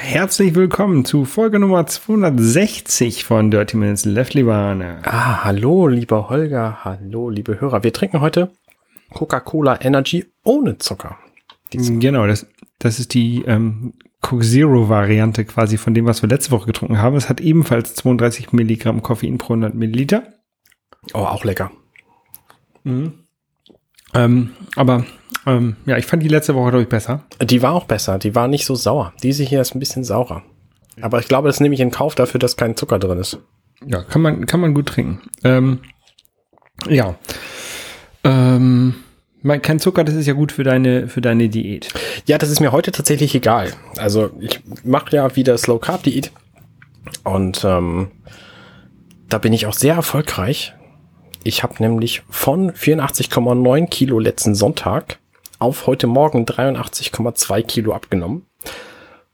herzlich willkommen zu Folge Nummer 260 von Dirty Minutes Left, Libane. Ah, hallo, lieber Holger, hallo, liebe Hörer. Wir trinken heute Coca-Cola Energy ohne Zucker. Genau, das, das ist die ähm, Coke Zero Variante quasi von dem, was wir letzte Woche getrunken haben. Es hat ebenfalls 32 Milligramm Koffein pro 100 Milliliter. Oh, auch lecker. Mhm. Ähm, aber ähm, ja, ich fand die letzte Woche, glaube ich, besser. Die war auch besser. Die war nicht so sauer. Diese hier ist ein bisschen saurer. Aber ich glaube, das nehme ich in Kauf dafür, dass kein Zucker drin ist. Ja, kann man, kann man gut trinken. Ähm, ja. Ähm, kein Zucker, das ist ja gut für deine, für deine Diät. Ja, das ist mir heute tatsächlich egal. Also ich mache ja wieder Slow Carb Diät und ähm, da bin ich auch sehr erfolgreich. Ich habe nämlich von 84,9 Kilo letzten Sonntag auf heute Morgen 83,2 Kilo abgenommen.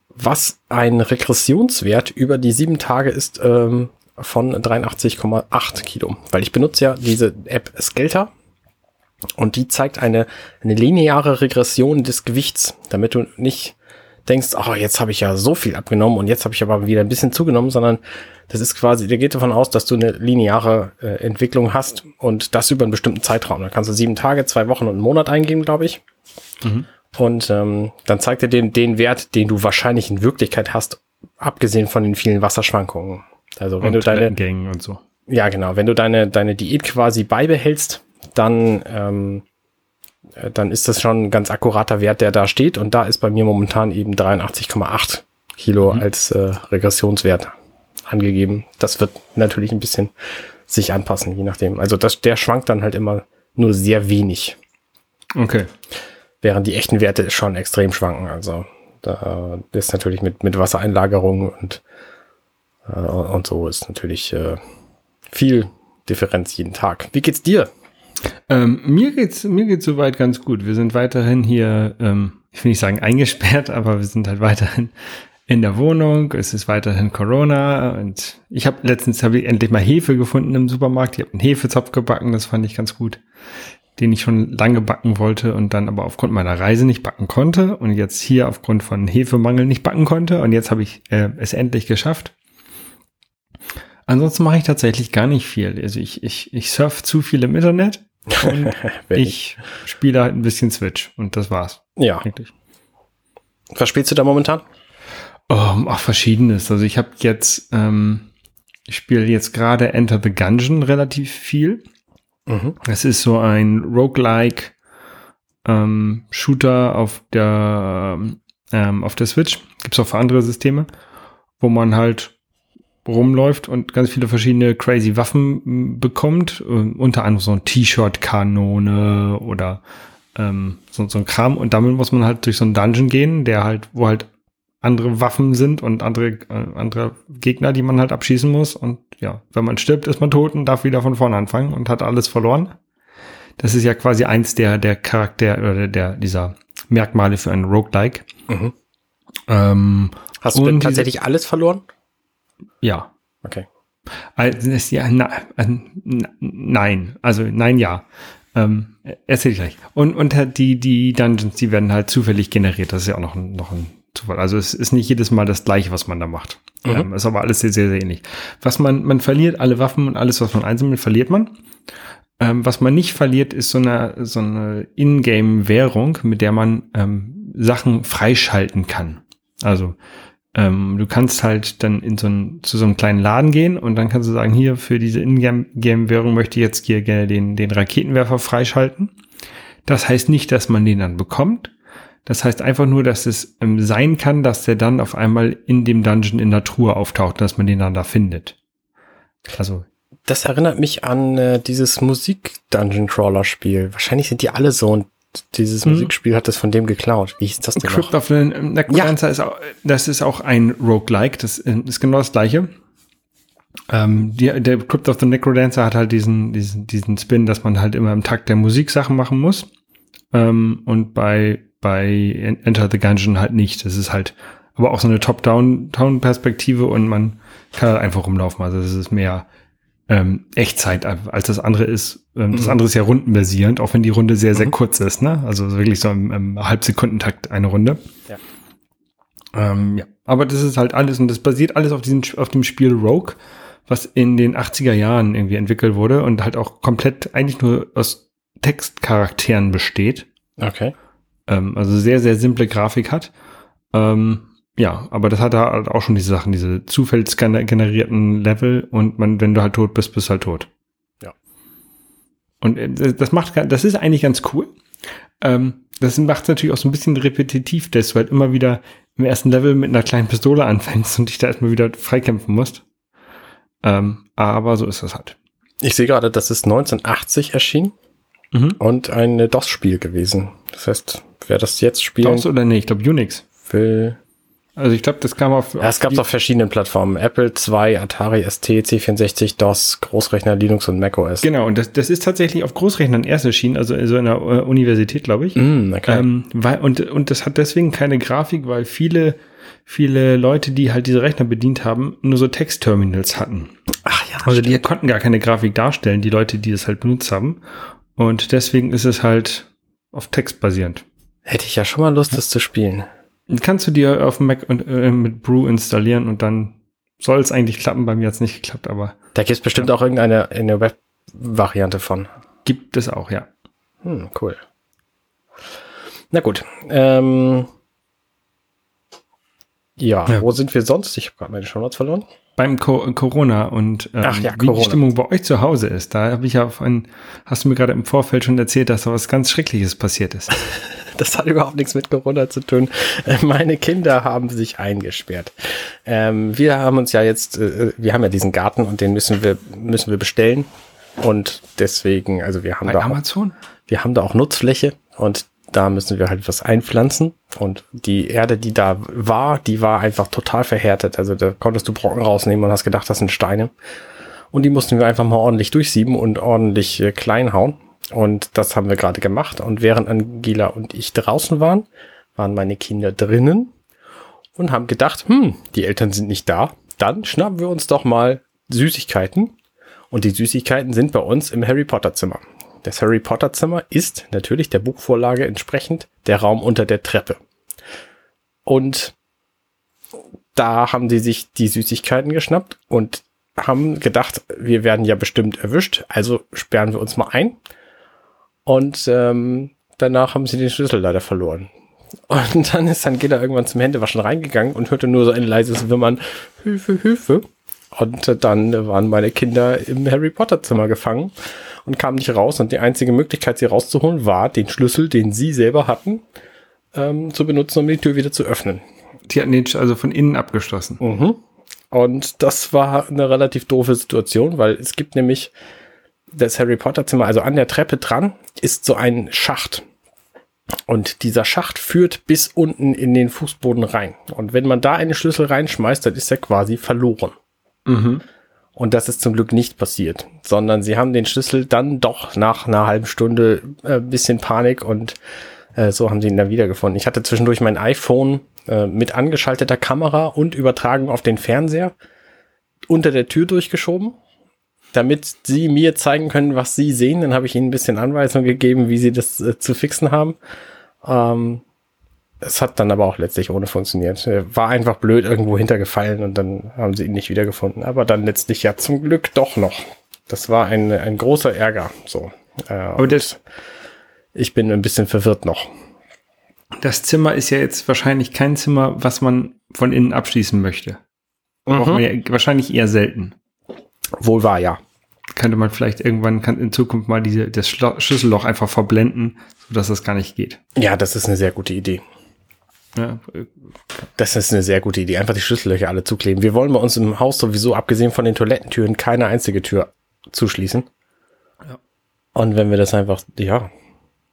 Was ein Regressionswert über die sieben Tage ist ähm, von 83,8 Kilo. Weil ich benutze ja diese App Skelter und die zeigt eine, eine lineare Regression des Gewichts, damit du nicht denkst, oh, jetzt habe ich ja so viel abgenommen und jetzt habe ich aber wieder ein bisschen zugenommen, sondern das ist quasi, der geht davon aus, dass du eine lineare äh, Entwicklung hast und das über einen bestimmten Zeitraum. Da kannst du sieben Tage, zwei Wochen und einen Monat eingeben, glaube ich. Mhm. Und ähm, dann zeigt er den, den Wert, den du wahrscheinlich in Wirklichkeit hast, abgesehen von den vielen Wasserschwankungen. Also wenn und du deine Gängen und so. Ja, genau. Wenn du deine deine Diät quasi beibehältst, dann ähm, äh, dann ist das schon ein ganz akkurater Wert, der da steht. Und da ist bei mir momentan eben 83,8 Kilo mhm. als äh, Regressionswert angegeben. Das wird natürlich ein bisschen sich anpassen, je nachdem. Also das, der schwankt dann halt immer nur sehr wenig. Okay. Während die echten Werte schon extrem schwanken. Also da ist natürlich mit, mit Wassereinlagerung und, äh, und so ist natürlich äh, viel Differenz jeden Tag. Wie geht's dir? Ähm, mir geht's mir geht's soweit ganz gut. Wir sind weiterhin hier, ähm, ich will nicht sagen eingesperrt, aber wir sind halt weiterhin in der Wohnung. Es ist weiterhin Corona und ich habe letztens habe ich endlich mal Hefe gefunden im Supermarkt. Ich habe einen Hefezopf gebacken, das fand ich ganz gut, den ich schon lange backen wollte und dann aber aufgrund meiner Reise nicht backen konnte und jetzt hier aufgrund von Hefemangel nicht backen konnte und jetzt habe ich äh, es endlich geschafft. Ansonsten mache ich tatsächlich gar nicht viel. Also ich, ich, ich surf zu viel im Internet und ich spiele halt ein bisschen Switch und das war's. Ja. Eigentlich. Was spielst du da momentan? Um, ach, verschiedenes. Also ich habe jetzt, ähm, ich spiele jetzt gerade Enter the Gungeon relativ viel. Mhm. Es ist so ein Roguelike ähm, Shooter auf der ähm, auf der Switch. Gibt's auch für andere Systeme, wo man halt rumläuft und ganz viele verschiedene crazy Waffen bekommt. Uh, unter anderem so ein T-Shirt-Kanone oder ähm, so, so ein Kram. Und damit muss man halt durch so einen Dungeon gehen, der halt, wo halt andere Waffen sind und andere, äh, andere Gegner, die man halt abschießen muss. Und ja, wenn man stirbt, ist man tot und darf wieder von vorne anfangen und hat alles verloren. Das ist ja quasi eins der, der Charakter oder der, dieser Merkmale für einen Roguelike. Mhm. Ähm, Hast du denn tatsächlich alles verloren? Ja. Okay. Also, ja, na, äh, nein, also nein, ja. Ähm, erzähl ich gleich. Und, und die, die Dungeons, die werden halt zufällig generiert. Das ist ja auch noch ein, noch ein Zufall. Also es ist nicht jedes Mal das gleiche, was man da macht. Mhm. Ähm, ist aber alles sehr, sehr, sehr ähnlich. Was man, man verliert alle Waffen und alles, was man einsammelt, verliert man. Ähm, was man nicht verliert, ist so eine, so eine Ingame-Währung, mit der man ähm, Sachen freischalten kann. Also ähm, du kannst halt dann in so ein, zu so einem kleinen Laden gehen und dann kannst du sagen, hier für diese Ingame-Währung möchte ich jetzt hier gerne den, den Raketenwerfer freischalten. Das heißt nicht, dass man den dann bekommt. Das heißt einfach nur, dass es ähm, sein kann, dass der dann auf einmal in dem Dungeon in der Truhe auftaucht, dass man den dann da findet. Also. Das erinnert mich an äh, dieses Musik-Dungeon-Crawler-Spiel. Wahrscheinlich sind die alle so und dieses hm. Musikspiel hat das von dem geklaut. Wie hieß das denn Crypt of the Necrodancer ja. ist auch, das ist auch ein Roguelike, das ist genau das gleiche. Ähm, die, der Crypt of the Necrodancer hat halt diesen, diesen, diesen Spin, dass man halt immer im Takt der Musik Sachen machen muss. Ähm, und bei, bei Enter the Gungeon halt nicht. Das ist halt aber auch so eine Top-Down-Perspektive und man kann halt einfach rumlaufen. Also es ist mehr ähm, Echtzeit als das andere ist. Ähm, mhm. Das andere ist ja rundenbasierend, auch wenn die Runde sehr, sehr mhm. kurz ist. Ne? Also wirklich so im, im Halbsekundentakt eine Runde. Ja. Ähm, ja, aber das ist halt alles und das basiert alles auf diesem auf dem Spiel Rogue, was in den 80er Jahren irgendwie entwickelt wurde und halt auch komplett eigentlich nur aus Textcharakteren besteht. Okay. Ähm, also sehr, sehr simple Grafik hat. Ähm, ja, aber das hat halt auch schon diese Sachen, diese zufallsgenerierten Level und man, wenn du halt tot bist, bist du halt tot. Ja. Und äh, das macht, das ist eigentlich ganz cool. Ähm, das macht es natürlich auch so ein bisschen repetitiv, dass du halt immer wieder im ersten Level mit einer kleinen Pistole anfängst und dich da erstmal wieder freikämpfen musst. Ähm, aber so ist das halt. Ich sehe gerade, das ist 1980 erschienen mhm. und ein DOS-Spiel gewesen. Das heißt, wer das jetzt spielt. DOS oder nee, ich glaube Unix. Will also ich glaube, das kam auf. Ja, es gab es auf verschiedenen Plattformen. Apple II, Atari ST, C64, DOS, Großrechner, Linux und macOS. Genau, und das, das ist tatsächlich auf Großrechnern erst erschienen, also in so einer äh, Universität, glaube ich. Mm, okay. Ähm, weil, und, und das hat deswegen keine Grafik, weil viele, viele Leute, die halt diese Rechner bedient haben, nur so Textterminals hatten. Ach ja. Also stimmt. die konnten gar keine Grafik darstellen, die Leute, die das halt benutzt haben. Und deswegen ist es halt auf Text basierend. Hätte ich ja schon mal Lust, das zu spielen. Kannst du dir auf dem Mac und, äh, mit Brew installieren und dann soll es eigentlich klappen. Bei mir hat es nicht geklappt, aber. Da gibt es bestimmt ja. auch irgendeine eine Web-Variante von. Gibt es auch, ja. Hm, cool. Na gut. Ähm, ja, ja, wo sind wir sonst? Ich habe gerade meine Shownotes verloren. Beim Co Corona und ähm, Ach ja, wie Corona. die Stimmung bei euch zu Hause ist. Da habe ich ja auf ein, hast du mir gerade im Vorfeld schon erzählt, dass da was ganz Schreckliches passiert ist. Das hat überhaupt nichts mit Corona zu tun. Äh, meine Kinder haben sich eingesperrt. Ähm, wir haben uns ja jetzt, äh, wir haben ja diesen Garten und den müssen wir, müssen wir bestellen. Und deswegen, also wir haben Bei da Amazon? Auch, wir haben da auch Nutzfläche und da müssen wir halt was einpflanzen. Und die Erde, die da war, die war einfach total verhärtet. Also da konntest du Brocken rausnehmen und hast gedacht, das sind Steine. Und die mussten wir einfach mal ordentlich durchsieben und ordentlich äh, klein hauen. Und das haben wir gerade gemacht. Und während Angela und ich draußen waren, waren meine Kinder drinnen und haben gedacht, hm, die Eltern sind nicht da. Dann schnappen wir uns doch mal Süßigkeiten. Und die Süßigkeiten sind bei uns im Harry Potter Zimmer. Das Harry Potter Zimmer ist natürlich der Buchvorlage entsprechend der Raum unter der Treppe. Und da haben sie sich die Süßigkeiten geschnappt und haben gedacht, wir werden ja bestimmt erwischt, also sperren wir uns mal ein und ähm, danach haben sie den Schlüssel leider verloren. Und dann ist Angela irgendwann zum Händewaschen reingegangen und hörte nur so ein leises Wimmern, Hilfe, Hilfe. Und dann waren meine Kinder im Harry Potter Zimmer gefangen und kamen nicht raus. Und die einzige Möglichkeit, sie rauszuholen, war, den Schlüssel, den sie selber hatten, ähm, zu benutzen, um die Tür wieder zu öffnen. Die hatten den also von innen abgeschlossen. Mhm. Und das war eine relativ doofe Situation, weil es gibt nämlich das Harry Potter Zimmer, also an der Treppe dran, ist so ein Schacht. Und dieser Schacht führt bis unten in den Fußboden rein. Und wenn man da einen Schlüssel reinschmeißt, dann ist er quasi verloren. Mhm. Und das ist zum Glück nicht passiert, sondern sie haben den Schlüssel dann doch nach einer halben Stunde äh, bisschen Panik und äh, so haben sie ihn dann wiedergefunden. Ich hatte zwischendurch mein iPhone äh, mit angeschalteter Kamera und Übertragung auf den Fernseher unter der Tür durchgeschoben damit sie mir zeigen können, was sie sehen. Dann habe ich ihnen ein bisschen Anweisung gegeben, wie sie das äh, zu fixen haben. Ähm, es hat dann aber auch letztlich ohne funktioniert. Er war einfach blöd irgendwo hintergefallen und dann haben sie ihn nicht wiedergefunden. Aber dann letztlich ja zum Glück doch noch. Das war ein, ein großer Ärger. So. Äh, aber das, ich bin ein bisschen verwirrt noch. Das Zimmer ist ja jetzt wahrscheinlich kein Zimmer, was man von innen abschließen möchte. Mhm. Ja wahrscheinlich eher selten. Wohl wahr, ja könnte man vielleicht irgendwann kann in Zukunft mal diese, das Schlüsselloch einfach verblenden, sodass das gar nicht geht. Ja, das ist eine sehr gute Idee. Ja. Das ist eine sehr gute Idee. Einfach die Schlüssellöcher alle zukleben. Wir wollen bei uns im Haus sowieso, abgesehen von den Toilettentüren, keine einzige Tür zuschließen. Ja. Und wenn wir das einfach, ja,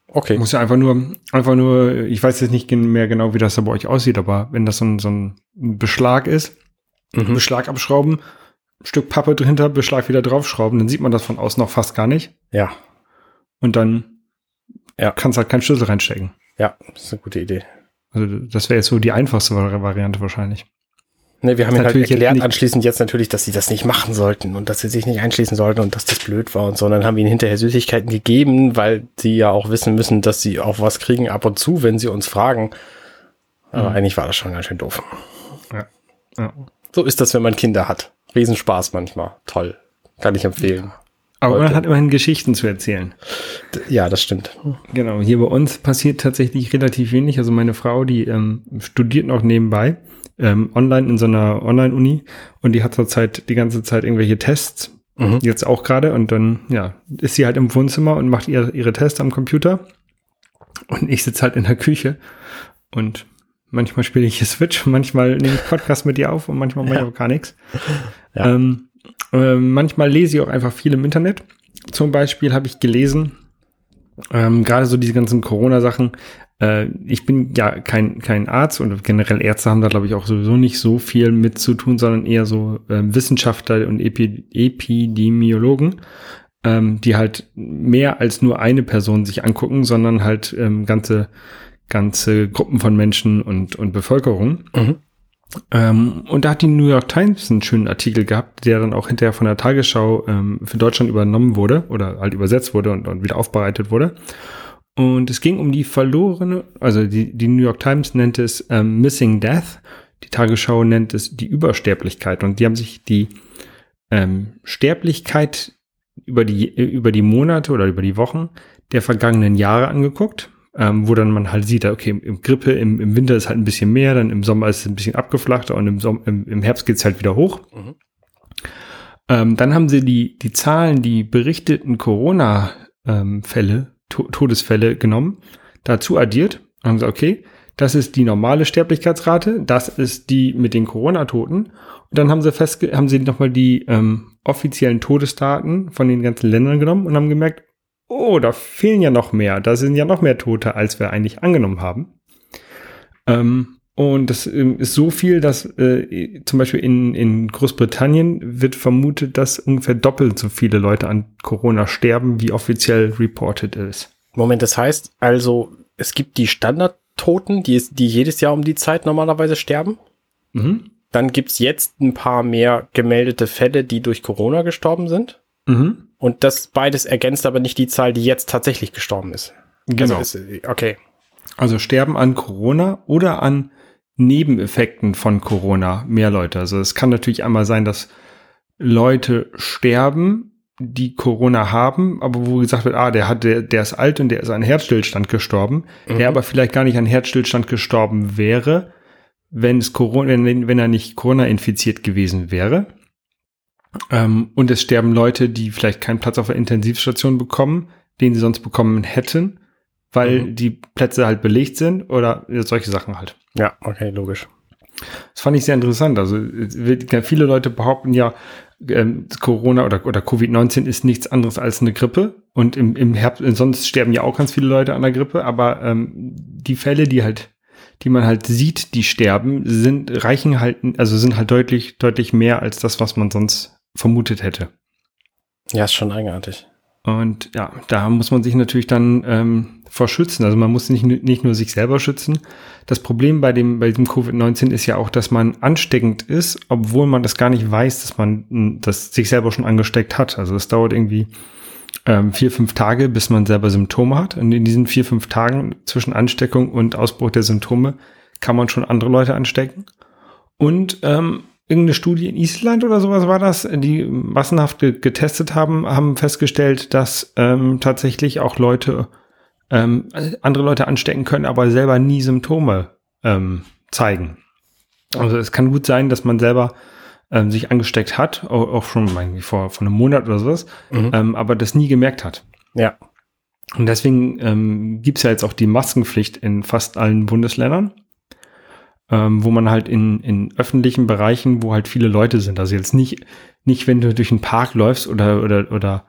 okay. Muss ja einfach nur, einfach nur, ich weiß jetzt nicht mehr genau, wie das da bei euch aussieht, aber wenn das so ein, so ein Beschlag ist, mhm. Beschlag abschrauben, Stück Pappe dahinter, Beschlag wieder draufschrauben, dann sieht man das von außen noch fast gar nicht. Ja. Und dann ja. kannst halt keinen Schlüssel reinstecken. Ja, das ist eine gute Idee. Also das wäre jetzt so die einfachste Variante wahrscheinlich. Ne, wir haben ihnen halt erklärt anschließend jetzt natürlich, dass sie das nicht machen sollten und dass sie sich nicht einschließen sollten und dass das blöd war und so. Und dann haben wir ihnen hinterher Süßigkeiten gegeben, weil sie ja auch wissen müssen, dass sie auch was kriegen ab und zu, wenn sie uns fragen. Aber mhm. eigentlich war das schon ganz schön doof. Ja. ja. So ist das, wenn man Kinder hat. Riesenspaß manchmal. Toll. Kann ich empfehlen. Aber Heute. man hat immerhin Geschichten zu erzählen. Ja, das stimmt. Genau. Hier bei uns passiert tatsächlich relativ wenig. Also meine Frau, die ähm, studiert noch nebenbei ähm, online in so einer Online-Uni und die hat zurzeit die ganze Zeit irgendwelche Tests. Mhm. Jetzt auch gerade. Und dann, ja, ist sie halt im Wohnzimmer und macht ihre, ihre Tests am Computer. Und ich sitze halt in der Küche und manchmal spiele ich hier Switch, manchmal nehme ich Podcast mit ihr auf und manchmal mache ich auch gar nichts. Ja. Ähm, äh, manchmal lese ich auch einfach viel im Internet. Zum Beispiel habe ich gelesen, ähm, gerade so diese ganzen Corona-Sachen. Äh, ich bin ja kein, kein Arzt und generell Ärzte haben da, glaube ich, auch sowieso nicht so viel mit zu tun, sondern eher so äh, Wissenschaftler und Epi Epidemiologen, ähm, die halt mehr als nur eine Person sich angucken, sondern halt ähm, ganze, ganze Gruppen von Menschen und, und Bevölkerung. Mhm. Ähm, und da hat die New York Times einen schönen Artikel gehabt, der dann auch hinterher von der Tagesschau ähm, für Deutschland übernommen wurde oder halt übersetzt wurde und, und wieder aufbereitet wurde. Und es ging um die verlorene, also die, die New York Times nennt es ähm, Missing Death, die Tagesschau nennt es die Übersterblichkeit. Und die haben sich die ähm, Sterblichkeit über die, über die Monate oder über die Wochen der vergangenen Jahre angeguckt ähm, wo dann man halt sieht, okay, im Grippe, im, im Winter ist halt ein bisschen mehr, dann im Sommer ist es ein bisschen abgeflachter und im, Sommer, im, im Herbst geht's halt wieder hoch. Mhm. Ähm, dann haben sie die, die Zahlen, die berichteten Corona-Fälle, ähm, to Todesfälle genommen, dazu addiert und haben gesagt, okay, das ist die normale Sterblichkeitsrate, das ist die mit den Corona-Toten. Und dann haben sie festge haben sie nochmal die ähm, offiziellen Todesdaten von den ganzen Ländern genommen und haben gemerkt, oh, da fehlen ja noch mehr, da sind ja noch mehr Tote, als wir eigentlich angenommen haben. Ähm, und das ähm, ist so viel, dass äh, zum Beispiel in, in Großbritannien wird vermutet, dass ungefähr doppelt so viele Leute an Corona sterben, wie offiziell reported ist. Moment, das heißt also, es gibt die Standardtoten, die, die jedes Jahr um die Zeit normalerweise sterben. Mhm. Dann gibt's jetzt ein paar mehr gemeldete Fälle, die durch Corona gestorben sind. Mhm. Und das beides ergänzt aber nicht die Zahl, die jetzt tatsächlich gestorben ist. Genau. Also ist, okay. Also sterben an Corona oder an Nebeneffekten von Corona mehr Leute. Also es kann natürlich einmal sein, dass Leute sterben, die Corona haben, aber wo gesagt wird, ah, der hat, der, der ist alt und der ist an Herzstillstand gestorben, mhm. der aber vielleicht gar nicht an Herzstillstand gestorben wäre, wenn es Corona, wenn, wenn er nicht Corona infiziert gewesen wäre. Ähm, und es sterben Leute, die vielleicht keinen Platz auf der Intensivstation bekommen, den sie sonst bekommen hätten, weil mhm. die Plätze halt belegt sind oder solche Sachen halt. Ja, okay, logisch. Das fand ich sehr interessant. Also viele Leute behaupten ja, ähm, Corona oder, oder Covid-19 ist nichts anderes als eine Grippe. Und im, im Herbst, sonst sterben ja auch ganz viele Leute an der Grippe, aber ähm, die Fälle, die halt, die man halt sieht, die sterben, sind, reichen halt, also sind halt deutlich, deutlich mehr als das, was man sonst vermutet hätte. Ja, ist schon eigenartig. Und ja, da muss man sich natürlich dann ähm, vor schützen. Also man muss nicht, nicht nur sich selber schützen. Das Problem bei dem, bei diesem Covid-19 ist ja auch, dass man ansteckend ist, obwohl man das gar nicht weiß, dass man das sich selber schon angesteckt hat. Also es dauert irgendwie ähm, vier, fünf Tage, bis man selber Symptome hat. Und in diesen vier, fünf Tagen zwischen Ansteckung und Ausbruch der Symptome kann man schon andere Leute anstecken. Und ähm, irgendeine Studie in Island oder sowas war das, die massenhaft getestet haben, haben festgestellt, dass ähm, tatsächlich auch Leute ähm, andere Leute anstecken können, aber selber nie Symptome ähm, zeigen. Also es kann gut sein, dass man selber ähm, sich angesteckt hat, auch, auch schon irgendwie vor, vor einem Monat oder sowas, mhm. ähm, aber das nie gemerkt hat. Ja. Und deswegen ähm, gibt ja jetzt auch die Maskenpflicht in fast allen Bundesländern ähm, wo man halt in, in öffentlichen Bereichen, wo halt viele Leute sind, also jetzt nicht, nicht wenn du durch einen Park läufst oder, oder, oder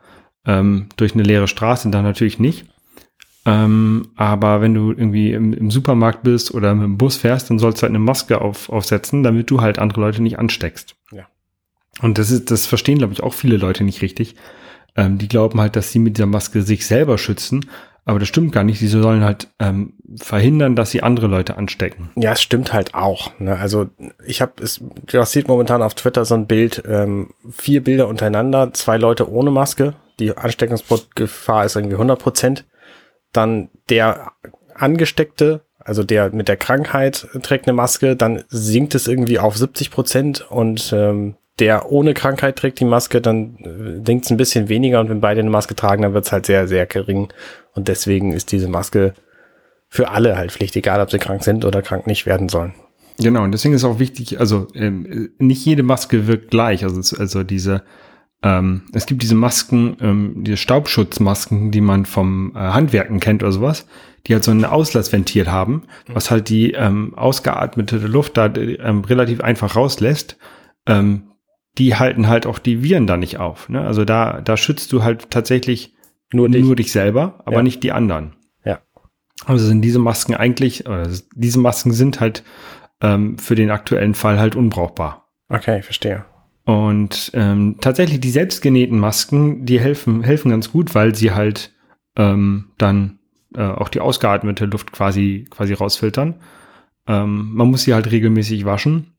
ähm, durch eine leere Straße, dann natürlich nicht. Ähm, aber wenn du irgendwie im, im, Supermarkt bist oder mit dem Bus fährst, dann sollst du halt eine Maske auf, aufsetzen, damit du halt andere Leute nicht ansteckst. Ja. Und das ist, das verstehen, glaube ich, auch viele Leute nicht richtig. Ähm, die glauben halt, dass sie mit dieser Maske sich selber schützen, aber das stimmt gar nicht. Sie sollen halt ähm, verhindern, dass sie andere Leute anstecken. Ja, es stimmt halt auch. Ne? Also ich habe es, sieht momentan auf Twitter so ein Bild, ähm, vier Bilder untereinander, zwei Leute ohne Maske. Die Ansteckungsgefahr ist irgendwie 100 Prozent. Dann der Angesteckte, also der mit der Krankheit trägt eine Maske, dann sinkt es irgendwie auf 70 Prozent und ähm, der ohne Krankheit trägt die Maske, dann äh, denkt es ein bisschen weniger und wenn beide eine Maske tragen, dann wird es halt sehr, sehr gering. Und deswegen ist diese Maske für alle halt Pflicht, egal ob sie krank sind oder krank nicht werden sollen. Genau, und deswegen ist auch wichtig, also ähm, nicht jede Maske wirkt gleich. Also, also diese, ähm, es gibt diese Masken, ähm, diese Staubschutzmasken, die man vom äh, Handwerken kennt oder sowas, die halt so ein Auslassventil haben, was halt die ähm, ausgeatmete Luft da ähm, relativ einfach rauslässt. Ähm, die halten halt auch die Viren da nicht auf. Ne? Also da, da schützt du halt tatsächlich nur dich, nur dich selber, aber ja. nicht die anderen. Ja. Also sind diese Masken eigentlich, oder diese Masken sind halt ähm, für den aktuellen Fall halt unbrauchbar. Okay, verstehe. Und ähm, tatsächlich die selbstgenähten Masken, die helfen, helfen ganz gut, weil sie halt ähm, dann äh, auch die ausgeatmete Luft quasi, quasi rausfiltern. Ähm, man muss sie halt regelmäßig waschen.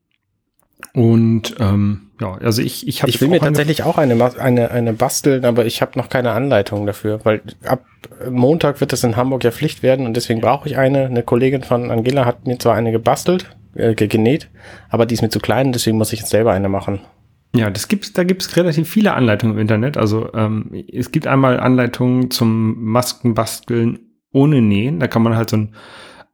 Und ähm, ja, also ich ich habe ich will mir tatsächlich auch eine eine eine basteln, aber ich habe noch keine Anleitung dafür, weil ab Montag wird es in Hamburg ja Pflicht werden und deswegen brauche ich eine. Eine Kollegin von Angela hat mir zwar eine gebastelt, äh, genäht, aber die ist mir zu klein, deswegen muss ich jetzt selber eine machen. Ja, das gibt's, da gibt's relativ viele Anleitungen im Internet. Also ähm, es gibt einmal Anleitungen zum Maskenbasteln ohne Nähen. Da kann man halt so ein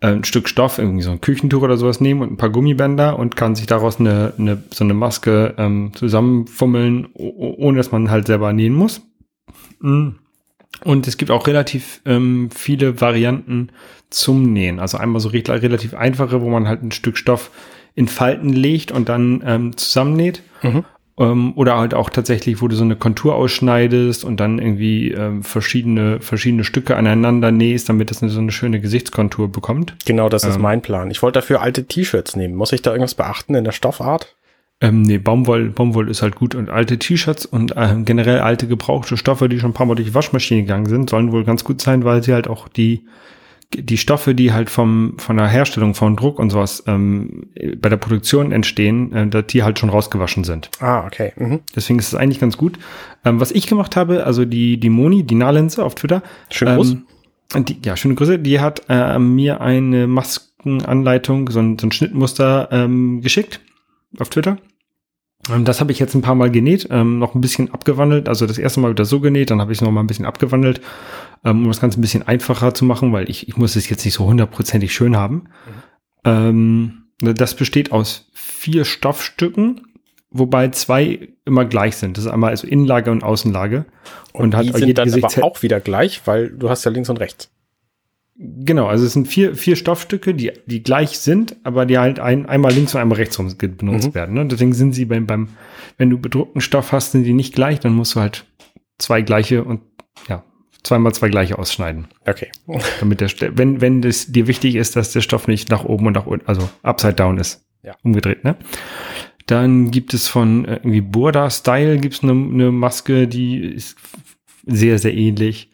ein Stück Stoff, irgendwie so ein Küchentuch oder sowas nehmen und ein paar Gummibänder und kann sich daraus eine, eine so eine Maske ähm, zusammenfummeln, ohne dass man halt selber nähen muss. Mm. Und es gibt auch relativ ähm, viele Varianten zum Nähen. Also einmal so relativ einfache, wo man halt ein Stück Stoff in Falten legt und dann ähm, zusammennäht. Mhm. Ähm, oder halt auch tatsächlich, wo du so eine Kontur ausschneidest und dann irgendwie ähm, verschiedene, verschiedene Stücke aneinander nähst, damit das eine, so eine schöne Gesichtskontur bekommt. Genau, das ist ähm, mein Plan. Ich wollte dafür alte T-Shirts nehmen. Muss ich da irgendwas beachten in der Stoffart? Ähm, nee, Baumwoll, Baumwoll ist halt gut und alte T-Shirts und äh, generell alte gebrauchte Stoffe, die schon ein paar Mal durch die Waschmaschine gegangen sind, sollen wohl ganz gut sein, weil sie halt auch die die Stoffe, die halt vom, von der Herstellung von Druck und sowas ähm, bei der Produktion entstehen, äh, dass die halt schon rausgewaschen sind. Ah, okay. Mhm. Deswegen ist es eigentlich ganz gut. Ähm, was ich gemacht habe, also die, die Moni, die Nahlense auf Twitter. Schön groß. Ähm, die, ja, schöne Grüße. Die hat äh, mir eine Maskenanleitung, so ein, so ein Schnittmuster ähm, geschickt auf Twitter. Ähm, das habe ich jetzt ein paar Mal genäht, ähm, noch ein bisschen abgewandelt. Also das erste Mal wieder so genäht, dann habe ich es noch mal ein bisschen abgewandelt, ähm, um das Ganze ein bisschen einfacher zu machen, weil ich, ich muss es jetzt nicht so hundertprozentig schön haben. Mhm. Ähm, das besteht aus vier Stoffstücken, wobei zwei immer gleich sind. Das ist einmal also Innenlage und Außenlage. Und, und hat die sind dann aber auch wieder gleich, weil du hast ja links und rechts. Genau, also es sind vier, vier Stoffstücke, die, die gleich sind, aber die halt ein, einmal links und einmal rechts rum benutzt mhm. werden. Ne? Deswegen sind sie beim, beim, wenn du bedruckten Stoff hast, sind die nicht gleich, dann musst du halt zwei gleiche und ja, zweimal zwei gleiche ausschneiden. Okay. Damit der, wenn, wenn das dir wichtig ist, dass der Stoff nicht nach oben und nach unten, also upside down ist. Ja. Umgedreht, ne? Dann gibt es von äh, irgendwie Burda Style gibt's eine, eine Maske, die ist sehr, sehr ähnlich.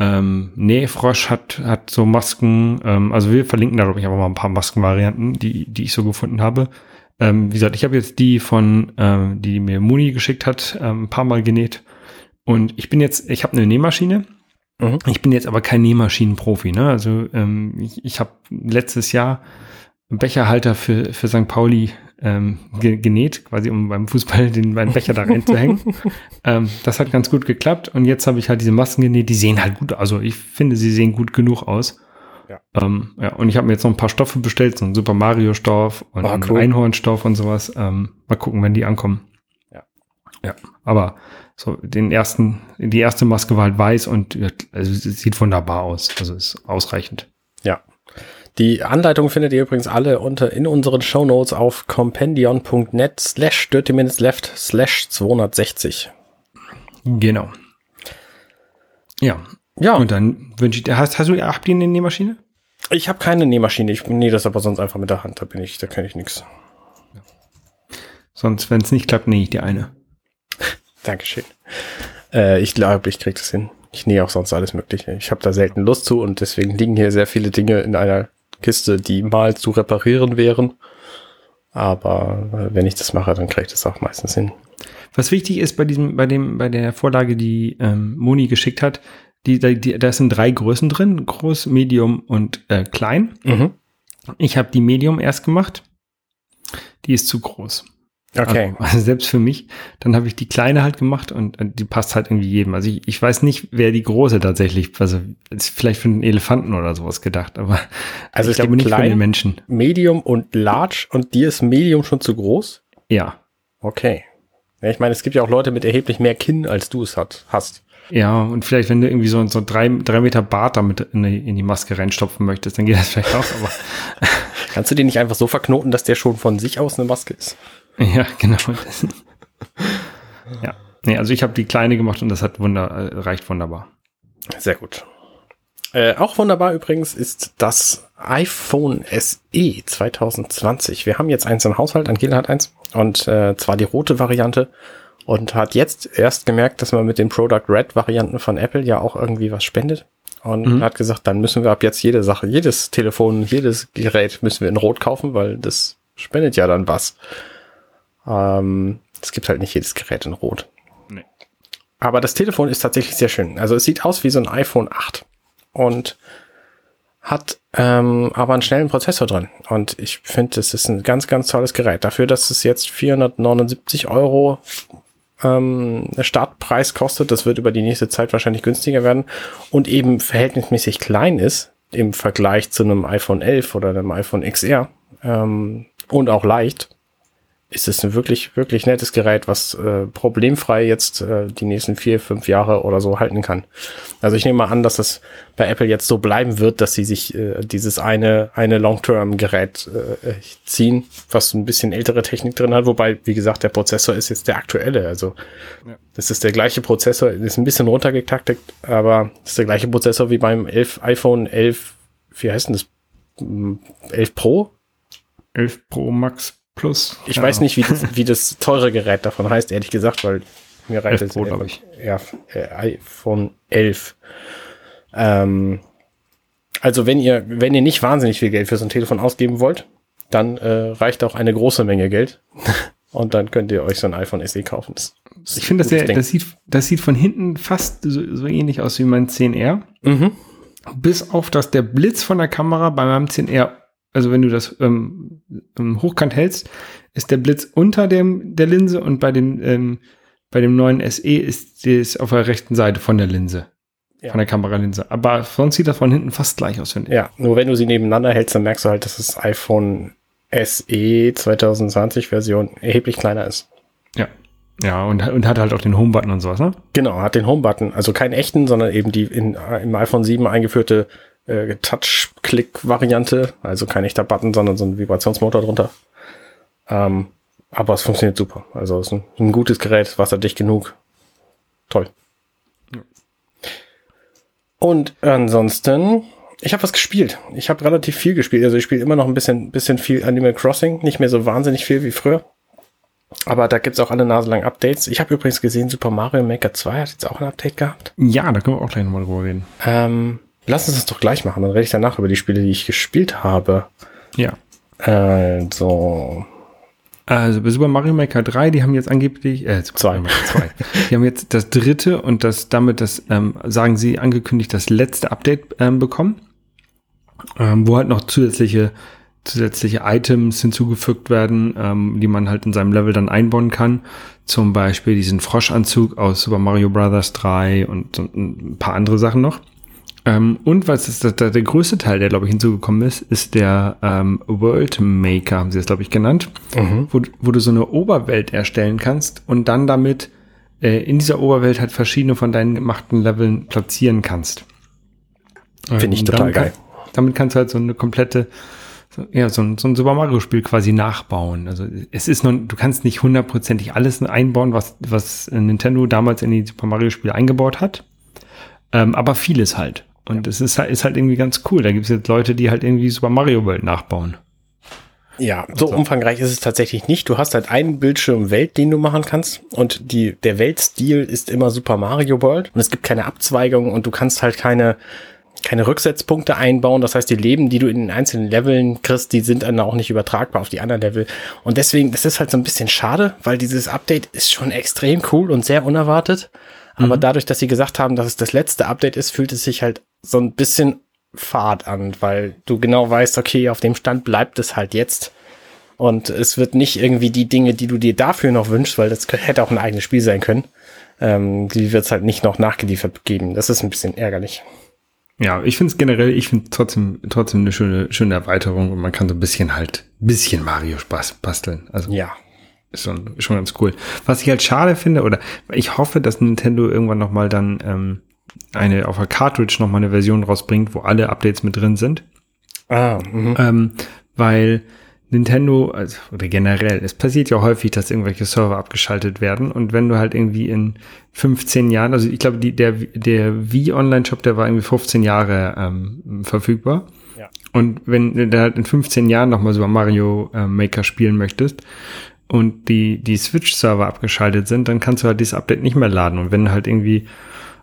Ähm, Nähfrosch hat, hat so Masken, ähm, also wir verlinken da, glaube ich, aber mal ein paar Maskenvarianten, die, die ich so gefunden habe. Ähm, wie gesagt, ich habe jetzt die von, ähm, die mir Muni geschickt hat, ähm, ein paar Mal genäht. Und ich bin jetzt, ich habe eine Nähmaschine. Mhm. Ich bin jetzt aber kein Nähmaschinenprofi. Ne? Also ähm, ich, ich habe letztes Jahr Becherhalter für, für St. Pauli ähm, genäht, quasi um beim Fußball den meinen Becher da reinzuhängen. ähm, das hat ganz gut geklappt und jetzt habe ich halt diese Masken genäht, die sehen halt gut, also ich finde, sie sehen gut genug aus. Ja. Ähm, ja, und ich habe mir jetzt noch ein paar Stoffe bestellt, so ein Super Mario Stoff und oh, cool. Einhornstoff und sowas. Ähm, mal gucken, wenn die ankommen. Ja. Ja, aber so den ersten, die erste Maske war halt weiß und also, sieht wunderbar aus. Also ist ausreichend. Ja. Die Anleitung findet ihr übrigens alle unter in unseren Show Notes auf compendion.net slash dirty minutes left slash 260. Genau. Ja. Ja. Und dann wünsche ich dir, hast, hast du, habt ihr eine Nähmaschine? Ich habe keine Nähmaschine. Ich nähe das aber sonst einfach mit der Hand. Da bin ich, da kenne ich nichts. Sonst, wenn es nicht klappt, nähe ich dir eine. Dankeschön. Äh, ich glaube, ich krieg das hin. Ich nähe auch sonst alles Mögliche. Ich habe da selten Lust zu und deswegen liegen hier sehr viele Dinge in einer Kiste, die mal zu reparieren wären. Aber äh, wenn ich das mache, dann kriege ich das auch meistens hin. Was wichtig ist bei diesem, bei dem, bei der Vorlage, die ähm, Moni geschickt hat, die, die, da sind drei Größen drin, groß, medium und äh, klein. Mhm. Ich habe die Medium erst gemacht. Die ist zu groß. Okay. Also, selbst für mich. Dann habe ich die kleine halt gemacht und, die passt halt irgendwie jedem. Also ich, ich weiß nicht, wer die große tatsächlich, also ist vielleicht für einen Elefanten oder sowas gedacht, aber Also ich es glaube gibt nicht für klein, den Menschen. Medium und Large und dir ist Medium schon zu groß? Ja. Okay. Ja, ich meine, es gibt ja auch Leute mit erheblich mehr Kinn, als du es hat, hast. Ja, und vielleicht, wenn du irgendwie so, so drei, drei Meter Bart damit in die, in die Maske reinstopfen möchtest, dann geht das vielleicht auch, aber Kannst du den nicht einfach so verknoten, dass der schon von sich aus eine Maske ist? ja, genau. Ja. Nee, also ich habe die kleine gemacht und das hat wunder, äh, reicht wunderbar. Sehr gut. Äh, auch wunderbar übrigens ist das iPhone SE 2020. Wir haben jetzt eins im Haushalt, Angela hat eins und äh, zwar die rote Variante und hat jetzt erst gemerkt, dass man mit den Product Red Varianten von Apple ja auch irgendwie was spendet und Mhm. hat gesagt, dann müssen wir ab jetzt jede Sache, jedes Telefon, jedes Gerät müssen wir in Rot kaufen, weil das spendet ja dann was. Ähm, es gibt halt nicht jedes Gerät in Rot. Nee. Aber das Telefon ist tatsächlich sehr schön. Also es sieht aus wie so ein iPhone 8 und hat ähm, aber einen schnellen Prozessor drin. Und ich finde, es ist ein ganz, ganz tolles Gerät. Dafür, dass es jetzt 479 Euro ähm, Startpreis kostet, das wird über die nächste Zeit wahrscheinlich günstiger werden und eben verhältnismäßig klein ist im Vergleich zu einem iPhone 11 oder einem iPhone XR ähm, und auch leicht, ist es ein wirklich, wirklich nettes Gerät, was äh, problemfrei jetzt äh, die nächsten vier, fünf Jahre oder so halten kann. Also ich nehme mal an, dass das bei Apple jetzt so bleiben wird, dass sie sich äh, dieses eine, eine Long-Term-Gerät äh, ziehen, was ein bisschen ältere Technik drin hat, wobei, wie gesagt, der Prozessor ist jetzt der aktuelle. Also Ja. das ist der gleiche Prozessor, ist ein bisschen runtergetaktet, aber ist der gleiche Prozessor wie beim 11, iPhone 11, wie heißt denn das? Hm, 11 Pro? 11 Pro Max Plus. Ich Ja. weiß nicht, wie das, wie das teure Gerät davon heißt, ehrlich gesagt, weil mir reicht 11 es. Ja, äh, iPhone 11. Ähm, also wenn ihr, wenn ihr nicht wahnsinnig viel Geld für so ein Telefon ausgeben wollt, dann äh, reicht auch eine große Menge Geld. Und dann könnt ihr euch so ein iPhone SE kaufen. Das, Ich finde, das, sehr- das, sieht, das sieht von hinten fast so, so ähnlich aus wie mein 10R. Mhm. Bis auf, dass der Blitz von der Kamera bei meinem 10R, also wenn du das ähm, ähm, hochkant hältst, ist der Blitz unter dem, der Linse und bei dem, ähm, bei dem neuen SE ist es auf der rechten Seite von der Linse. Ja. Von der Kameralinse. Aber sonst sieht das von hinten fast gleich aus, finde ich. Ja, nur wenn du sie nebeneinander hältst, dann merkst du halt, dass das iPhone SE 2020 Version erheblich kleiner ist. Ja. Ja, und, und hat halt auch den Home-Button und sowas, ne? Genau, hat den Home-Button, also keinen echten, sondern eben die in, im iPhone 7 eingeführte äh, Touch-Click-Variante, also kein echter Button, sondern so ein Vibrationsmotor drunter. Ähm, aber es funktioniert super. Also es ist ein, ein gutes Gerät, wasserdicht genug. Toll. Und ansonsten, ich habe was gespielt. Ich habe relativ viel gespielt. Also ich spiele immer noch ein bisschen, bisschen viel Animal Crossing, nicht mehr so wahnsinnig viel wie früher. Aber da gibt's auch alle Nase lang Updates. Ich habe übrigens gesehen, Super Mario Maker 2 hat jetzt auch ein Update gehabt. Ja, da können wir auch gleich nochmal drüber reden. Ähm, lass uns das doch gleich machen, dann rede ich danach über die Spiele, die ich gespielt habe. Ja. Also, Also bei Super Mario Maker 3, die haben jetzt angeblich, äh, Super Zwei. Mario Maker 2. die haben jetzt das dritte und das damit das, ähm, sagen sie, angekündigt, das letzte Update ähm, bekommen, ähm, wo halt noch zusätzliche zusätzliche Items hinzugefügt werden, ähm, die man halt in seinem Level dann einbauen kann. Zum Beispiel diesen Froschanzug aus Super Mario Bros. 3 und, und ein paar andere Sachen noch. Ähm, und was ist das, der, der größte Teil, der glaube ich hinzugekommen ist, ist der ähm, World Maker, haben sie es glaube ich genannt, wo, wo du so eine Oberwelt erstellen kannst und dann damit äh, in dieser Oberwelt halt verschiedene von deinen gemachten Leveln platzieren kannst. Finde ich total geil. Kann, damit kannst du halt so eine komplette, so, ja, so ein, so ein Super Mario Spiel quasi nachbauen. Also es ist noch, du kannst nicht hundertprozentig alles einbauen, was, was Nintendo damals in die Super Mario Spiele eingebaut hat. Ähm, aber vieles halt. Und es ist, halt- ist halt irgendwie ganz cool. Da gibt es jetzt Leute, die halt irgendwie Super Mario World nachbauen. ja, so umfangreich ist es tatsächlich nicht. Du hast halt einen Bildschirm Welt, den du machen kannst. Und die, der Weltstil ist immer Super Mario World. Und es gibt keine Abzweigung und du kannst halt keine, keine Rücksetzpunkte einbauen. Das heißt, die Leben, die du in den einzelnen Leveln kriegst, die sind dann auch nicht übertragbar auf die anderen Level. Und deswegen, das ist halt so ein bisschen schade, weil dieses Update ist schon extrem cool und sehr unerwartet. Aber mhm. dadurch, dass sie gesagt haben, dass es das letzte Update ist, fühlt es sich halt so ein bisschen fad an, weil du genau weißt, okay, auf dem Stand bleibt es halt jetzt. Und es wird nicht irgendwie die Dinge, die du dir dafür noch wünschst, weil das hätte auch ein eigenes Spiel sein können, ähm, die wird es halt nicht noch nachgeliefert geben. Das ist ein bisschen ärgerlich. Ja, ich finde es generell, ich finde trotzdem trotzdem eine schöne schöne Erweiterung und man kann so ein bisschen halt bisschen Mario Spaß basteln. Also ja, ist schon schon ganz cool. Was ich halt schade finde oder ich hoffe, dass Nintendo irgendwann noch mal dann ähm, eine auf der Cartridge noch mal eine Version rausbringt, wo alle Updates mit drin sind. Ah, mh. ähm, weil Nintendo, also, oder generell, es passiert ja häufig, dass irgendwelche Server abgeschaltet werden und wenn du halt irgendwie in 15 Jahren, also ich glaube, die, der, der Wii Online-Shop, der war irgendwie 15 Jahre ähm, verfügbar. Ja. Und wenn du halt in 15 Jahren nochmal so Mario äh, Maker spielen möchtest und die, die Switch-Server abgeschaltet sind, dann kannst du halt dieses Update nicht mehr laden. Und wenn halt irgendwie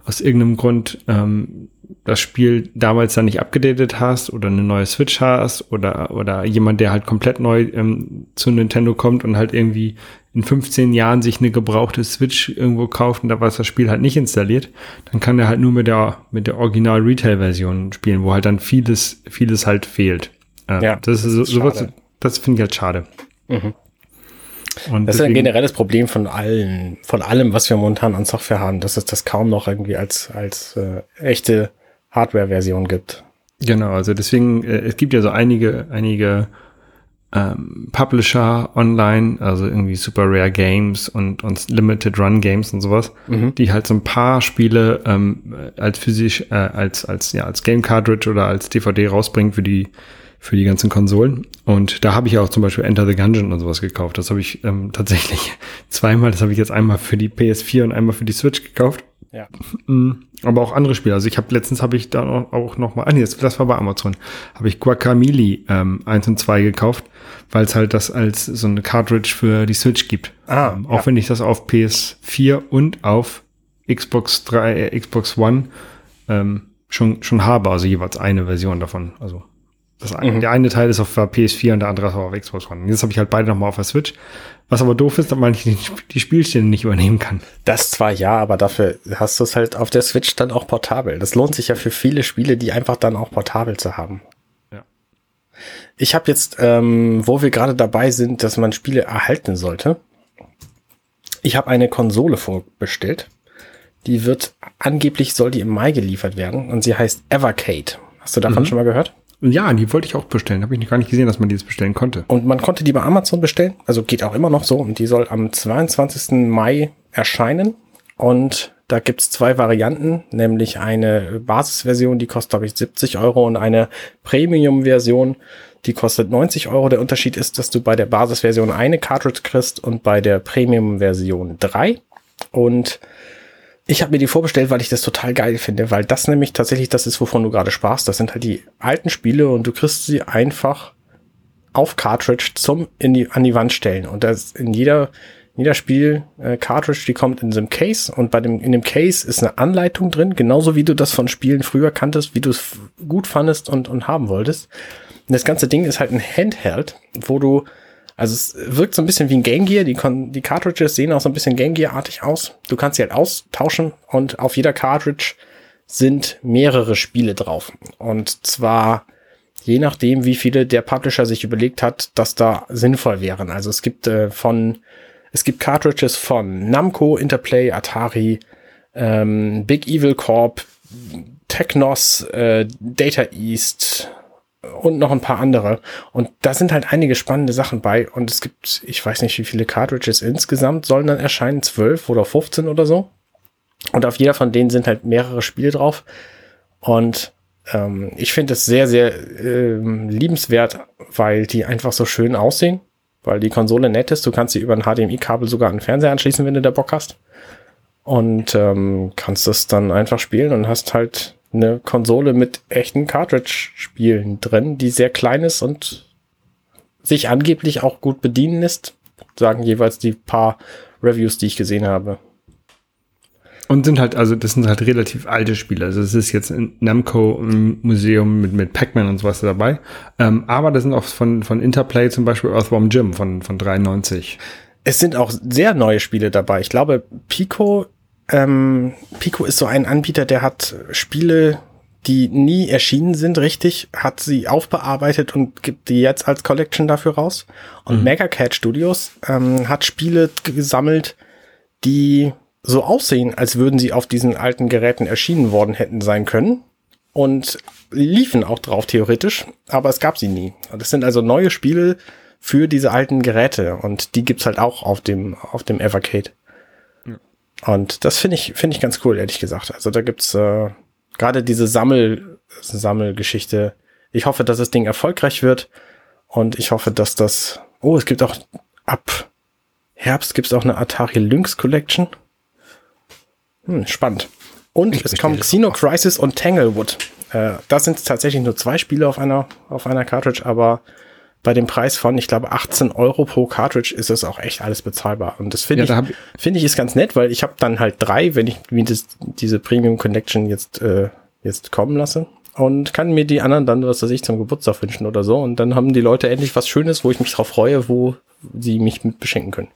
aus irgendeinem Grund ähm, das Spiel damals dann nicht abgedatet hast oder eine neue Switch hast oder, oder jemand, der halt komplett neu ähm, zu Nintendo kommt und halt irgendwie in 15 Jahren sich eine gebrauchte Switch irgendwo kauft und da war das Spiel halt nicht installiert, dann kann er halt nur mit der, mit der Original Retail Version spielen, wo halt dann vieles, vieles halt fehlt. Äh, ja, das ist so, sowas, das finde ich halt schade. Mhm. Und das ist ein generelles Problem von allen, von allem, was wir momentan an Software haben, dass es das kaum noch irgendwie als, als äh, echte Hardware-Version gibt. Genau, also deswegen, äh, es gibt ja so einige, einige ähm, Publisher online, also irgendwie Super Rare Games und, und Limited Run Games und sowas, mhm. die halt so ein paar Spiele ähm, als physisch, äh, als, als, ja, als Game Cartridge oder als DVD rausbringen für die für die ganzen Konsolen. Und da habe ich auch zum Beispiel Enter the Gungeon und sowas gekauft. Das habe ich ähm, tatsächlich zweimal. Das habe ich jetzt einmal für die PS4 und einmal für die Switch gekauft. Ja. Mm, aber auch andere Spiele. Also ich habe letztens habe ich da auch noch mal, ah nee, das, war bei Amazon, habe ich Guacamole ähm, 1 und 2 gekauft, weil es halt das als so eine Cartridge für die Switch gibt. Ah, ähm, auch ja. wenn ich das auf PS4 und auf Xbox 3, äh, Xbox One ähm, schon schon habe, also jeweils eine Version davon. Also eine, mhm. Der eine Teil ist auf PS4 und der andere ist auf Xbox One. Jetzt habe ich halt beide nochmal auf der Switch. Was aber doof ist, dass man die, die Spielstände nicht übernehmen kann. Das zwar ja, aber dafür hast du es halt auf der Switch dann auch portabel. Das lohnt sich ja für viele Spiele, die einfach dann auch portabel zu haben. Ja. Ich habe jetzt, ähm, wo wir gerade dabei sind, dass man Spiele erhalten sollte, ich habe eine Konsole vorbestellt. Die wird angeblich soll die im Mai geliefert werden und sie heißt Evercade. Hast du davon mhm. schon mal gehört? Ja, die wollte ich auch bestellen. Habe ich gar nicht gesehen, dass man die jetzt bestellen konnte. Und man konnte die bei Amazon bestellen. Also geht auch immer noch so. Und die soll am 22. Mai erscheinen. Und da gibt's zwei Varianten, nämlich eine Basisversion, die kostet, glaube ich, 70 Euro und eine Premium-Version, die kostet 90 Euro. Der Unterschied ist, dass du bei der Basisversion eine Cartridge kriegst und bei der Premium-Version drei. Und ich habe mir die vorbestellt, weil ich das total geil finde, weil das nämlich tatsächlich das ist, wovon du gerade sprachst. Das sind halt die alten Spiele und du kriegst sie einfach auf Cartridge zum in die, an die Wand stellen. Und das in jeder, jeder Spiel äh, die kommt in so einem Case und bei dem in dem Case ist eine Anleitung drin, genauso wie du das von Spielen früher kanntest, wie du es gut fandest und und haben wolltest. Und das ganze Ding ist halt ein Handheld, wo du also es wirkt so ein bisschen wie ein Game Gear. Die, die Cartridges sehen auch so ein bisschen Game Gear-artig aus. Du kannst sie halt austauschen und auf jeder Cartridge sind mehrere Spiele drauf. Und zwar je nachdem, wie viele der Publisher sich überlegt hat, dass da sinnvoll wären. Also es gibt äh, von, es gibt Cartridges von Namco, Interplay, Atari, ähm, Big Evil Corp, Technos, äh, Data East, und noch ein paar andere. Und da sind halt einige spannende Sachen bei. Und es gibt, ich weiß nicht, wie viele Cartridges insgesamt sollen dann erscheinen, zwölf oder 15 oder so. Und auf jeder von denen sind halt mehrere Spiele drauf. Und ähm, ich finde es sehr, sehr ähm, liebenswert, weil die einfach so schön aussehen. Weil die Konsole nett ist. Du kannst sie über ein HDMI-Kabel sogar an den Fernseher anschließen, wenn du da Bock hast. Und ähm, kannst das dann einfach spielen und hast halt eine Konsole mit echten Cartridge-Spielen drin, die sehr klein ist und sich angeblich auch gut bedienen lässt. Sagen jeweils die paar Reviews, die ich gesehen habe. Und sind halt, also das sind halt relativ alte Spiele. Also es ist jetzt ein Namco Museum mit, mit Pac-Man und sowas dabei. Ähm, aber das sind auch von, von Interplay zum Beispiel Earthworm Jim von, von 93. Es sind auch sehr neue Spiele dabei. Ich glaube, Pico ähm, Pico ist so ein Anbieter, der hat Spiele, die nie erschienen sind, richtig, hat sie aufbearbeitet und gibt die jetzt als Collection dafür raus. Und mhm. Mega Cat Studios ähm, hat Spiele gesammelt, die so aussehen, als würden sie auf diesen alten Geräten erschienen worden hätten sein können. Und liefen auch drauf theoretisch, aber es gab sie nie. Das sind also neue Spiele für diese alten Geräte und die gibt's halt auch auf dem, auf dem Evercade. Und das finde ich, finde ich ganz cool, ehrlich gesagt. Also da gibt's äh, gerade diese Sammel, Sammelgeschichte. Ich hoffe, dass das Ding erfolgreich wird und ich hoffe, dass das, oh, es gibt auch ab Herbst gibt's auch eine Atari Lynx Collection. Hm, spannend. Und ich es kommen Xeno Crisis und Tanglewood. Äh, das sind tatsächlich nur zwei Spiele auf einer, auf einer Cartridge, aber bei dem Preis von, ich glaube, 18 Euro pro Cartridge ist es auch echt alles bezahlbar. Und das finde ja, ich, finde ich ist ganz nett, weil ich habe dann halt drei, wenn ich mir das, diese Premium Connection jetzt, äh, jetzt kommen lasse. Und kann mir die anderen dann, was weiß ich, zum Geburtstag wünschen oder so. Und dann haben die Leute endlich was Schönes, wo ich mich drauf freue, wo sie mich mit beschenken können.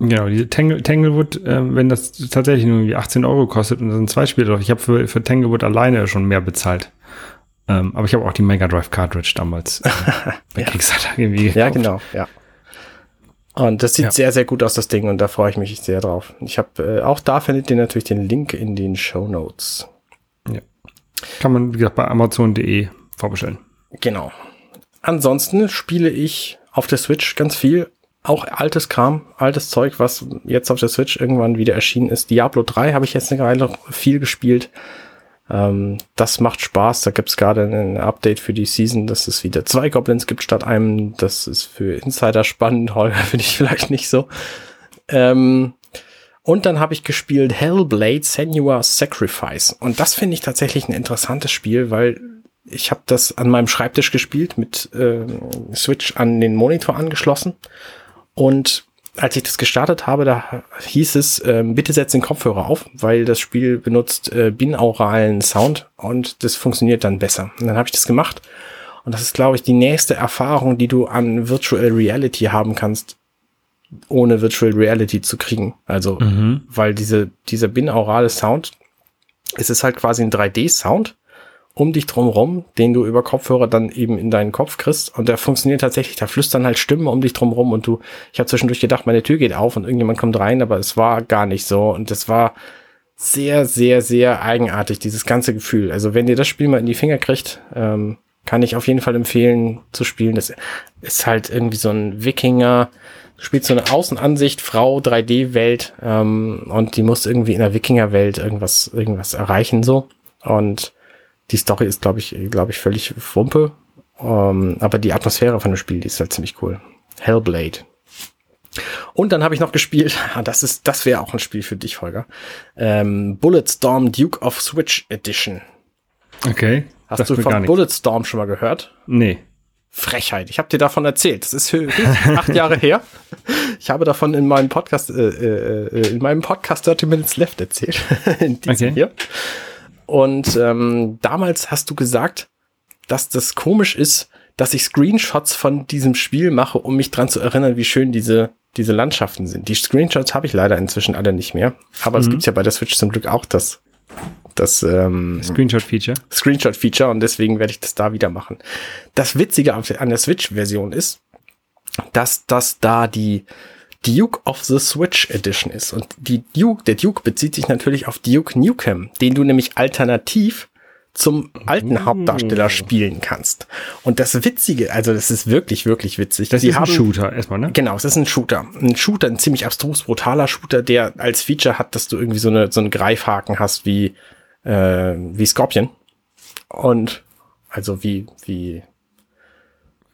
Genau, diese Tangle, Tanglewood, äh, wenn das tatsächlich nur irgendwie 18 Euro kostet und das sind zwei Spiele drauf. Ich habe für, für Tanglewood alleine schon mehr bezahlt. Ähm, aber ich habe auch die Mega Drive Cartridge damals äh, bei ja. Kickstarter irgendwie gekauft. Ja, genau, ja. Und das sieht ja. sehr, sehr gut aus, das Ding, und da freue ich mich sehr drauf. Ich habe, äh, auch da findet ihr natürlich den Link in den Show Notes. Ja. Kann man, wie gesagt, bei Amazon.de vorbestellen. Genau. Ansonsten spiele ich auf der Switch ganz viel. Auch altes Kram, altes Zeug, was jetzt auf der Switch irgendwann wieder erschienen ist. Diablo 3 habe ich jetzt eine Weile viel gespielt. Ähm, das macht Spaß. Da gibt's gerade ein Update für die Season, dass es wieder zwei Goblins gibt statt einem. Das ist für Insider spannend. Holger finde ich vielleicht nicht so. Ähm, und dann habe ich gespielt Hellblade Senua Sacrifice. Und das finde ich tatsächlich ein interessantes Spiel, weil ich habe das an meinem Schreibtisch gespielt mit äh, Switch an den Monitor angeschlossen. Und als ich das gestartet habe, da hieß es, äh, bitte setz den Kopfhörer auf, weil das Spiel benutzt äh, binauralen Sound und das funktioniert dann besser. Und dann habe ich das gemacht und das ist, glaube ich, die nächste Erfahrung, die du an Virtual Reality haben kannst, ohne Virtual Reality zu kriegen. Also, mhm. weil diese, dieser binaurale Sound, es ist halt quasi ein 3D-Sound um dich drumrum, den du über Kopfhörer dann eben in deinen Kopf kriegst. Und der funktioniert tatsächlich, da flüstern halt Stimmen um dich drumrum und du, ich habe zwischendurch gedacht, meine Tür geht auf und irgendjemand kommt rein, aber es war gar nicht so. Und es war sehr, sehr, sehr eigenartig, dieses ganze Gefühl. Also wenn ihr das Spiel mal in die Finger kriegt, ähm, kann ich auf jeden Fall empfehlen zu spielen. Das ist halt irgendwie so ein Wikinger, du spielst so eine Außenansicht, Frau, 3D-Welt, ähm, und die muss irgendwie in der Wikinger-Welt irgendwas, irgendwas erreichen, so. Und die Story ist, glaube ich, glaube ich, völlig Wumpe. Um, ähm, aber die Atmosphäre von dem Spiel, die ist halt ziemlich cool. Hellblade. Und dann habe ich noch gespielt, das ist, das wäre auch ein Spiel für dich, Holger. Ähm, Bulletstorm Duke of Switch Edition. Okay. Hast du von Bulletstorm schon mal gehört? Nee. Frechheit. Ich habe dir davon erzählt. Das ist acht Jahre her. Ich habe davon in meinem Podcast, äh, äh, in meinem Podcast 30 Minutes Left erzählt. in diesem okay. hier. Und ähm, damals hast du gesagt, dass das komisch ist, dass ich Screenshots von diesem Spiel mache, um mich dran zu erinnern, wie schön diese, diese Landschaften sind. Die Screenshots habe ich leider inzwischen alle nicht mehr. Aber es mhm. gibt ja bei der Switch zum Glück auch das, das ähm, Screenshot-Feature. Screenshot-Feature und deswegen werde ich das da wieder machen. Das Witzige an der Switch-Version ist, dass das da die Duke of the Switch Edition ist. Und die Duke, der Duke bezieht sich natürlich auf Duke Nukem, den du nämlich alternativ zum alten oh. Hauptdarsteller spielen kannst. Und das Witzige, also das ist wirklich, wirklich witzig. Das ist haben, ein Shooter erstmal, ne? Genau, es ist ein Shooter. Ein Shooter, ein ziemlich abstrus, brutaler Shooter, der als Feature hat, dass du irgendwie so eine so einen Greifhaken hast wie äh, wie Scorpion. Und also wie wie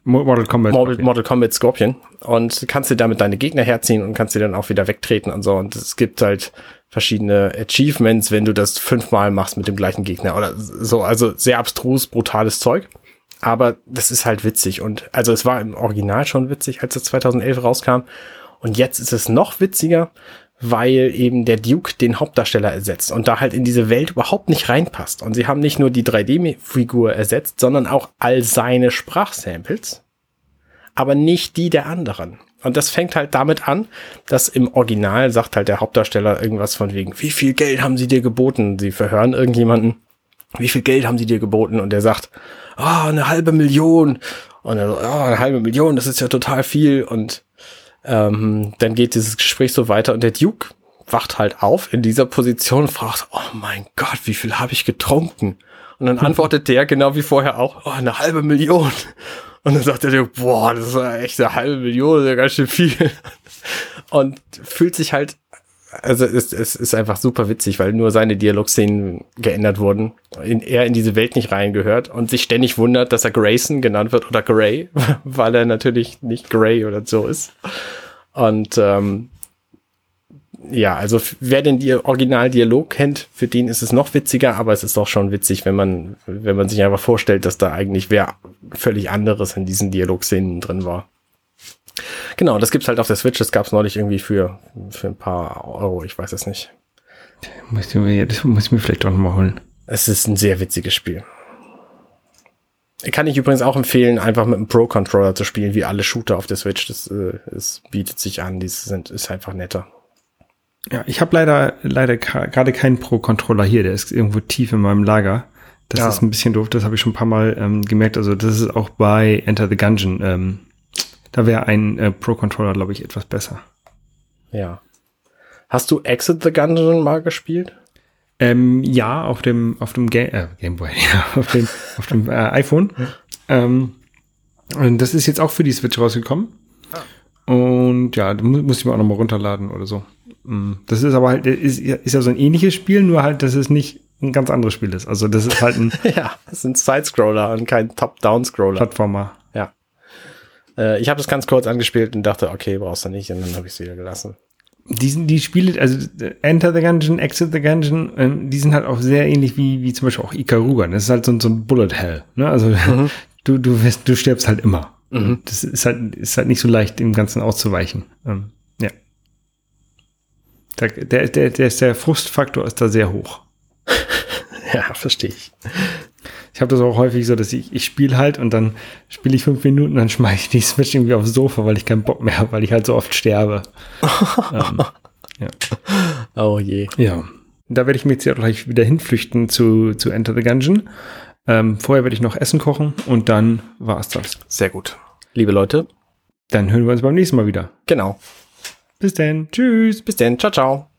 Mortal Kombat. Mortal, Mortal Kombat Scorpion. Und kannst dir damit deine Gegner herziehen und kannst dir dann auch wieder wegtreten und so. Und es gibt halt verschiedene Achievements, wenn du das fünfmal machst mit dem gleichen Gegner oder so. Also sehr abstrus, brutales Zeug. Aber das ist halt witzig. Und also es war im Original schon witzig, als es 2011 rauskam. Und jetzt ist es noch witziger, weil eben der Duke den Hauptdarsteller ersetzt und da halt in diese Welt überhaupt nicht reinpasst. Und sie haben nicht nur die 3D-Figur ersetzt, sondern auch all seine Sprachsamples. aber nicht die der anderen. Und das fängt halt damit an, dass im Original sagt halt der Hauptdarsteller irgendwas von wegen, wie viel Geld haben sie dir geboten? Sie verhören irgendjemanden, wie viel Geld haben sie dir geboten? Und der sagt, ah, oh, eine halbe Million. Und er so, oh, eine halbe Million, das ist ja total viel. Und ähm, dann geht dieses Gespräch so weiter und der Duke wacht halt auf in dieser Position und fragt, oh mein Gott, wie viel habe ich getrunken? Und dann antwortet der genau wie vorher auch, oh, eine halbe Million. Und dann sagt er, boah, das ist echt eine halbe Million, das ist ja ganz schön viel. Und fühlt sich halt, also es, es ist einfach super witzig, weil nur seine Dialogszenen geändert wurden. In, er in diese Welt nicht reingehört und sich ständig wundert, dass er Grayson genannt wird oder Gray, weil er natürlich nicht Gray oder so ist. Und ähm, ja, also wer den Originaldialog kennt, für den ist es noch witziger, aber es ist doch schon witzig, wenn man, wenn man sich einfach vorstellt, dass da eigentlich wer völlig anderes in diesen Dialogszenen drin war. Genau, das gibt's halt auf der Switch, das gab's neulich irgendwie für, für ein paar Euro, ich weiß es nicht. Muss ich mir, das muss ich mir vielleicht auch nochmal holen. Es ist ein sehr witziges Spiel. Kann ich übrigens auch empfehlen, einfach mit einem Pro-Controller zu spielen, wie alle Shooter auf der Switch. Das, äh, es bietet sich an, die sind, ist einfach netter. Ja, ich habe leider leider gerade keinen Pro-Controller hier, der ist irgendwo tief in meinem Lager. Das ja. ist ein bisschen doof, das habe ich schon ein paar Mal ähm, gemerkt. Also das ist auch bei Enter the Gungeon. Ähm, da wäre ein äh, Pro-Controller, glaube ich, etwas besser. Ja. Hast du Exit the Gungeon mal gespielt? Ähm, ja, auf dem auf dem Ga äh, Gameboy, ja, auf dem auf dem äh, iPhone. Ähm, und das ist jetzt auch für die Switch rausgekommen. Ah. Und ja, da muss ich mir auch noch mal runterladen oder so. Mm, das ist aber halt, ist, ist ja so ein ähnliches Spiel, nur halt, dass es nicht ein ganz anderes Spiel ist. Also das ist halt ein. ja, das ist ein Side-Scroller und kein Top-Down-Scroller. Plattformer. Äh, ich habe das ganz kurz angespielt und dachte, okay, brauchst du nicht, und dann habe ich es wieder gelassen. Die, die Spiele, also Enter the Gungeon, Exit the Gungeon, ähm, die sind halt auch sehr ähnlich wie, wie zum Beispiel auch Ikaruga. Das ist halt so, so ein Bullet Hell. Ne? Also mhm. du, du, wirst, du stirbst halt immer. Mhm. Das ist halt, ist halt nicht so leicht, dem Ganzen auszuweichen. Ähm, ja. Der, der, der, der, der Frustfaktor ist da sehr hoch. ja, verstehe ich. Ich habe das auch häufig so, dass ich, ich spiele halt und dann spiele ich fünf Minuten, dann schmeiße ich die Switch irgendwie aufs Sofa, weil ich keinen Bock mehr habe, weil ich halt so oft sterbe. ähm, ja. Oh je. Ja. Da werde ich mich jetzt gleich wieder hinflüchten zu, zu Enter the Gungeon. Ähm, vorher werde ich noch Essen kochen und dann war es das. Sehr gut. Liebe Leute. Dann hören wir uns beim nächsten Mal wieder. Genau. Bis dann. Tschüss. Bis dann. Ciao, ciao.